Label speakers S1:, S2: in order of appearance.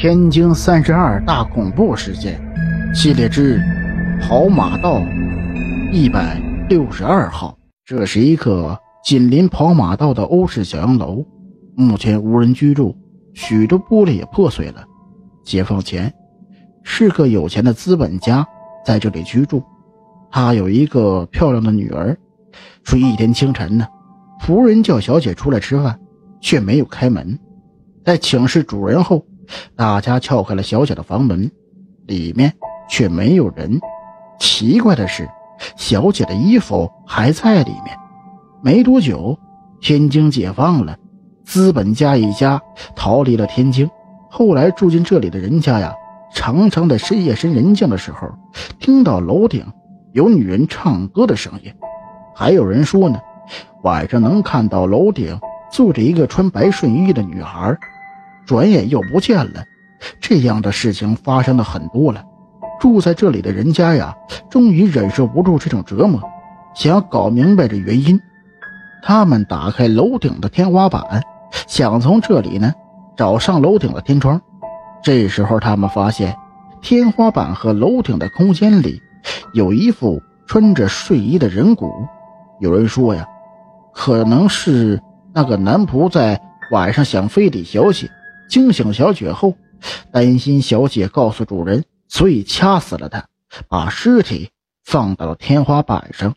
S1: 天津三十二大恐怖事件系列之跑马道一百六十二号。这是一个紧邻跑马道的欧式小洋楼，目前无人居住，许多玻璃也破碎了。解放前，是个有钱的资本家在这里居住，他有一个漂亮的女儿。说一天清晨呢，仆人叫小姐出来吃饭，却没有开门。在请示主人后。大家撬开了小姐的房门，里面却没有人。奇怪的是，小姐的衣服还在里面。没多久，天津解放了，资本家一家逃离了天津。后来住进这里的人家呀，常常在深夜深人静的时候，听到楼顶有女人唱歌的声音。还有人说呢，晚上能看到楼顶坐着一个穿白睡衣的女孩。转眼又不见了，这样的事情发生的很多了。住在这里的人家呀，终于忍受不住这种折磨，想要搞明白这原因。他们打开楼顶的天花板，想从这里呢找上楼顶的天窗。这时候他们发现，天花板和楼顶的空间里有一副穿着睡衣的人骨。有人说呀，可能是那个男仆在晚上想非礼小姐。惊醒小姐后，担心小姐告诉主人，所以掐死了她，把尸体放到了天花板上。